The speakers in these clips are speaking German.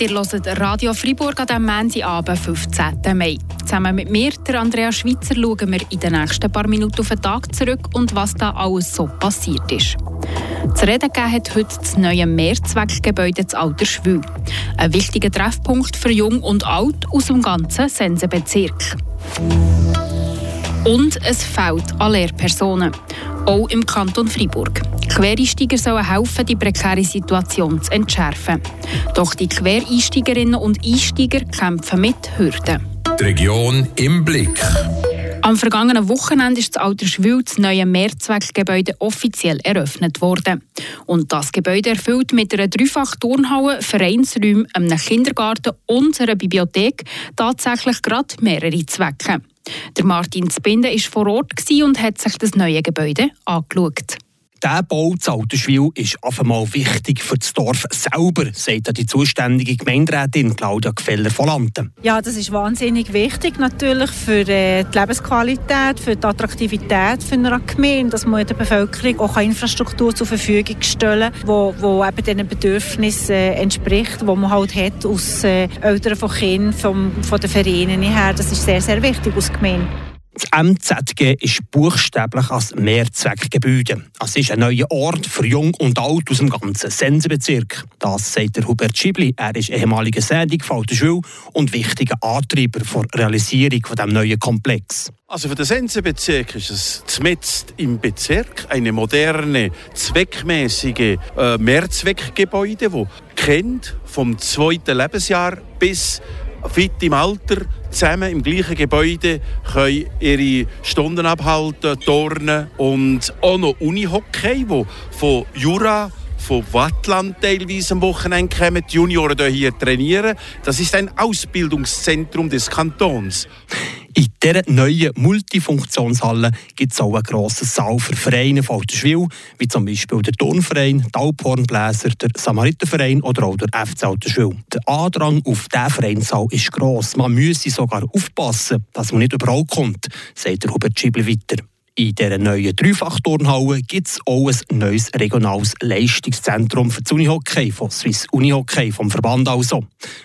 Ihr hört Radio Freiburg an diesem Montagabend, 15. Mai. Zusammen mit mir, der Andrea Schweitzer, schauen wir in den nächsten paar Minuten auf den Tag zurück und was da alles so passiert ist. Zu reden gegeben hat heute das neue Mehrzweckgebäude des Alter Schwül. Ein wichtiger Treffpunkt für Jung und Alt aus dem ganzen Sensenbezirk. Und es fehlt an Lehrpersonen. Auch im Kanton Freiburg. Quereinsteiger sollen helfen, die prekäre Situation zu entschärfen. Doch die Quereinsteigerinnen und Einsteiger kämpfen mit Hürden. Die Region im Blick. Am vergangenen Wochenende ist das Alterswil das neue Mehrzweckgebäude offiziell eröffnet worden. Und das Gebäude erfüllt mit einer Dreifach-Turnhalle, Vereinsräumen, einem Kindergarten und einer Bibliothek tatsächlich gerade mehrere Zwecke. Der Martin Zbinde war vor Ort und hat sich das neue Gebäude angeschaut. Der Bau zu Alterswil ist einmal wichtig für das Dorf selber, sagt die zuständige Gemeinderätin Claudia Gefeller von Lanten. Ja, das ist wahnsinnig wichtig natürlich für äh, die Lebensqualität, für die Attraktivität für eine Gemeinde, dass man der Bevölkerung auch Infrastruktur zur Verfügung stellen kann, wo, wo eben diesen Bedürfnissen äh, entspricht, wo man halt hat aus äh, Eltern von Kindern, vom, von den Vereinen her. Das ist sehr, sehr wichtig aus Gemeinde. Das MZG ist buchstäblich als Mehrzweckgebäude. Es ist ein neuer Ort für Jung und Alt aus dem ganzen Sensenbezirk. Das sagt der Hubert Schibli. Er ist ehemaliger Sendung von Schule und wichtiger Antreiber der Realisierung dieses neuen Komplex. Also für den Sensenbezirk ist es zumindest im Bezirk eine moderne, zweckmäßige äh, Mehrzweckgebäude, wo kennt vom zweiten Lebensjahr bis fit im Alter zusammen im gleichen Gebäude können ihre Stunden abhalten, turnen und auch noch Unihockey, wo von Jura von Wattland teilweise am Wochenende kommen die Junioren hier trainieren. Das ist ein Ausbildungszentrum des Kantons. In dieser neuen Multifunktionshalle gibt es auch einen grossen Saal für Vereine von Alterswil, wie zum Beispiel der Turnverein, der Alphornbläser, der Samariterverein oder auch der FC Alterswil. Der Andrang auf diesen Vereinssaal ist gross. Man müsse sogar aufpassen, dass man nicht überall kommt, sagt der Hubert Schiebel weiter. In dieser neuen Dreifachturnhalle gibt es auch ein neues regionales Leistungszentrum für das Unihockey von Swiss Unihockey, vom Verband also,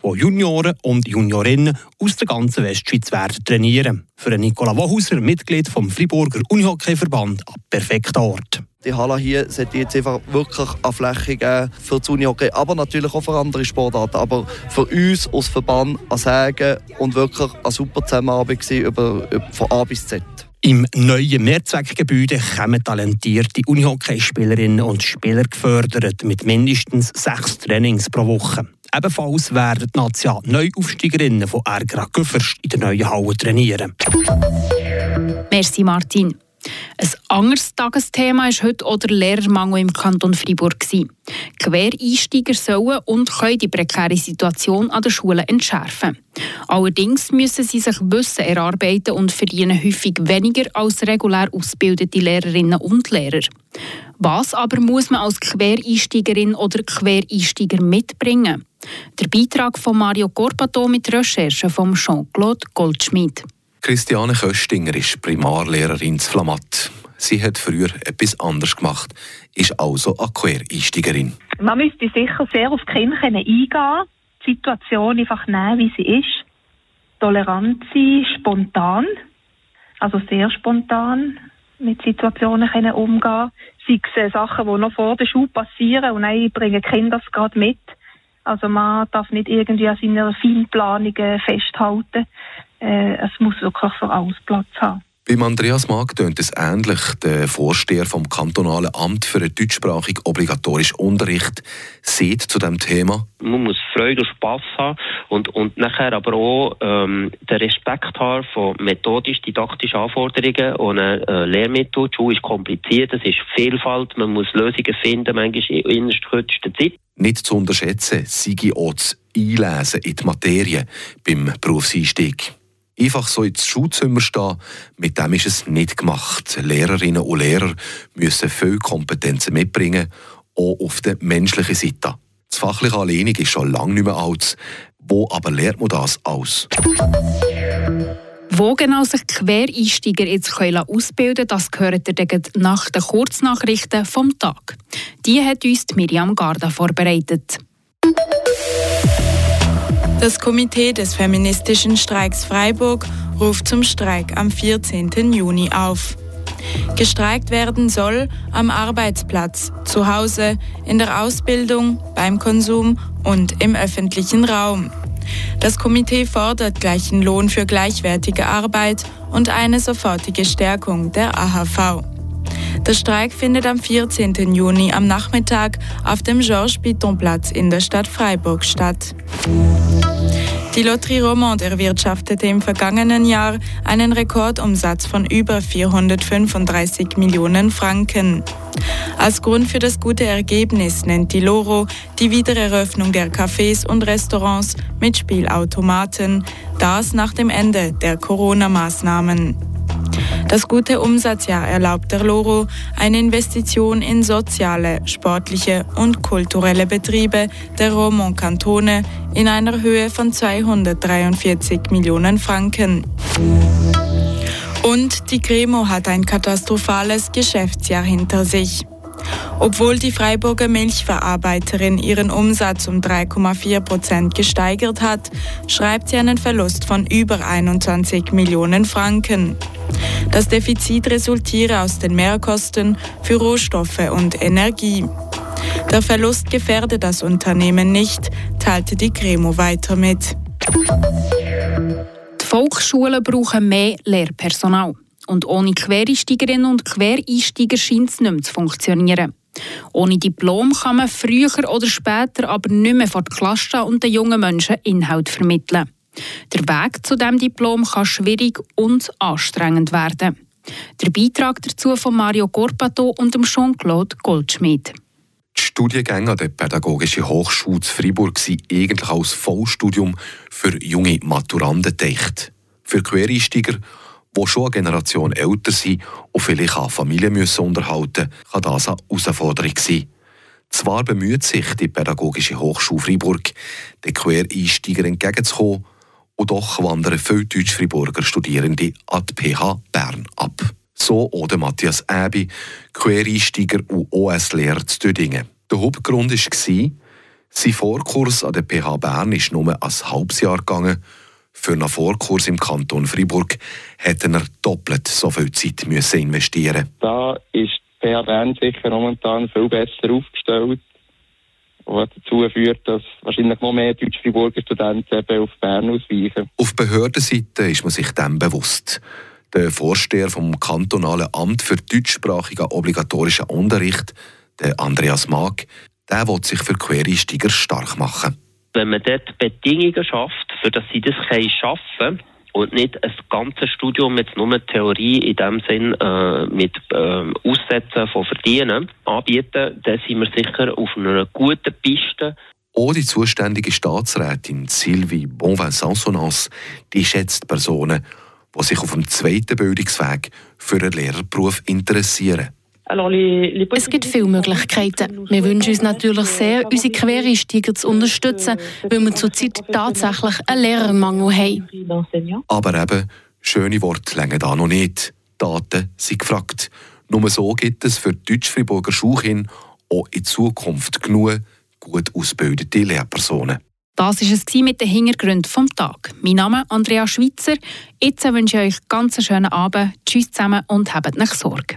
wo Junioren und Juniorinnen aus der ganzen Westschweiz werden trainieren. Für Nicola Wohauser, Mitglied vom Friburger Unihockey-Verband, ein perfekter Ort. Die Halle hier sollte jetzt einfach wirklich eine Fläche geben für das Unihockey, aber natürlich auch für andere Sportarten. Aber für uns als Verband ein Sagen und wirklich eine super Zusammenarbeit über, über, von A bis Z. Im neuen Mehrzweckgebäude kommen talentierte Unihockeyspielerinnen und Spieler gefördert mit mindestens sechs Trainings pro Woche. Ebenfalls werden die Natia Neuaufsteigerinnen von Ergra Güfferst in der neuen Halle trainieren. Merci Martin. Ein anderes Tagesthema ist heute auch der Lehrermangel im Kanton Freiburg. Quereinsteiger sollen und können die prekäre Situation an den Schulen entschärfen. Allerdings müssen sie sich Wissen erarbeiten und verdienen häufig weniger als regulär ausgebildete Lehrerinnen und Lehrer. Was aber muss man als Quereinsteigerin oder Quereinsteiger mitbringen? Der Beitrag von Mario Corpato mit Recherchen von Jean-Claude Goldschmidt. Christiane Köstinger ist Primarlehrerin in Flamatt. Sie hat früher etwas anderes gemacht, ist also eine Quereinsteigerin. Man müsste sicher sehr auf die Kinder eingehen, die Situation einfach nehmen, wie sie ist. Tolerant sein, spontan, also sehr spontan mit Situationen können umgehen. Sei es Sachen, die noch vor der Schule passieren und dann bringen Kinder das gerade mit. Also man darf nicht irgendwie an seiner Feinplanung festhalten. Äh, es muss wirklich für alles Platz haben. Beim Andreas Mag tönt es ähnlich. Der Vorsteher vom Kantonalen Amt für den deutschsprachigen obligatorischen Unterricht sieht zu dem Thema. Man muss Freude und Spass haben und, und nachher aber auch ähm, den Respekt haben von methodisch-didaktischen Anforderungen und äh, Lehrmittel. Die Schule ist kompliziert, es ist Vielfalt, man muss Lösungen finden, manchmal in kürzester Zeit. Nicht zu unterschätzen, sei auch das Einlesen in die Materie beim Berufseinstieg einfach so ins Schulzimmer stehen, mit dem ist es nicht gemacht. Lehrerinnen und Lehrer müssen viel Kompetenzen mitbringen, auch auf der menschlichen Seite. Das fachliche alleine ist schon lange nicht mehr alt. Wo aber lernt man das aus? Wo genau sich Quereinsteiger jetzt ausbilden können, das gehört ihr nach den Kurznachrichten vom Tag. Die hat uns Miriam Garda vorbereitet. Das Komitee des feministischen Streiks Freiburg ruft zum Streik am 14. Juni auf. Gestreikt werden soll am Arbeitsplatz, zu Hause, in der Ausbildung, beim Konsum und im öffentlichen Raum. Das Komitee fordert gleichen Lohn für gleichwertige Arbeit und eine sofortige Stärkung der AHV. Der Streik findet am 14. Juni am Nachmittag auf dem Georges-Piton-Platz in der Stadt Freiburg statt. Die Loterie Romande erwirtschaftete im vergangenen Jahr einen Rekordumsatz von über 435 Millionen Franken. Als Grund für das gute Ergebnis nennt die Loro die Wiedereröffnung der Cafés und Restaurants mit Spielautomaten, das nach dem Ende der Corona-Maßnahmen. Das gute Umsatzjahr erlaubt der Loro eine Investition in soziale, sportliche und kulturelle Betriebe der Romont-Kantone in einer Höhe von 243 Millionen Franken. Und die Cremo hat ein katastrophales Geschäftsjahr hinter sich. Obwohl die Freiburger Milchverarbeiterin ihren Umsatz um 3,4 Prozent gesteigert hat, schreibt sie einen Verlust von über 21 Millionen Franken. Das Defizit resultiere aus den Mehrkosten für Rohstoffe und Energie. Der Verlust gefährde das Unternehmen nicht, teilte die Cremo weiter mit. Die Volksschulen brauchen mehr Lehrpersonal. Und ohne Quereinsteigerinnen und Quereinsteiger scheint es nicht mehr zu funktionieren. Ohne Diplom kann man früher oder später aber nicht mehr vor die Klasse und den jungen Menschen Inhalt vermitteln. Der Weg zu diesem Diplom kann schwierig und anstrengend werden. Der Beitrag dazu von Mario Corpato und Jean-Claude Goldschmidt. Die Studiengänge an der Pädagogischen Hochschule zu Freiburg sind eigentlich als Vollstudium für junge Maturanten gedacht. Für Quereinsteiger, die schon eine Generation älter sind und vielleicht eine Familie müssen unterhalten müssen, kann das eine Herausforderung sein. Zwar bemüht sich die Pädagogische Hochschule Freiburg, den Quereinsteigern entgegenzukommen, und doch wandern viele Deutsch-Friburger Studierende an die PH Bern ab. So oder Matthias Äbi, Quereinsteiger und OS-Lehrer zu Dödingen. Der Hauptgrund war, sein Vorkurs an der PH Bern ist nur ein halbes Jahr gegangen. Für einen Vorkurs im Kanton Fribourg hätte er doppelt so viel Zeit müssen investieren Da ist die PH Bern sicher momentan viel besser aufgestellt was dazu führt, dass wahrscheinlich noch mehr Deutsch-Friburger Studenten eben auf Bern ausweichen. Auf Behördenseite ist man sich dem bewusst. Der Vorsteher vom kantonalen Amt für deutschsprachigen obligatorischen Unterricht, der Andreas Mag, der will sich für Quereinsteiger stark machen. Wenn man dort Bedingungen schafft, für dass sie das schaffen können, und nicht ein ganzes Studium jetzt nur Theorie in dem Sinn äh, mit äh, Aussetzen von Verdienen anbieten, dann sind wir sicher auf einer guten Piste. Auch die zuständige Staatsrätin Sylvie Bonvin-Sansonance, die schätzt Personen, die sich auf dem zweiten Bildungsweg für einen Lehrerberuf interessieren. Es gibt viele Möglichkeiten. Wir wünschen uns natürlich sehr, unsere Quereinsteiger zu unterstützen, weil wir zurzeit tatsächlich einen Lehrermangel haben. Aber eben, schöne Worte länger da noch nicht. Daten sind gefragt. Nur so gibt es für die Deutsch-Friburger Schulkinder auch in Zukunft genug gut ausgebildete Lehrpersonen. Das war es mit den Hintergründen des Tages. Mein Name ist Andrea Schweitzer. Jetzt wünsche ich euch einen ganz schönen Abend. Tschüss zusammen und habt nicht Sorge.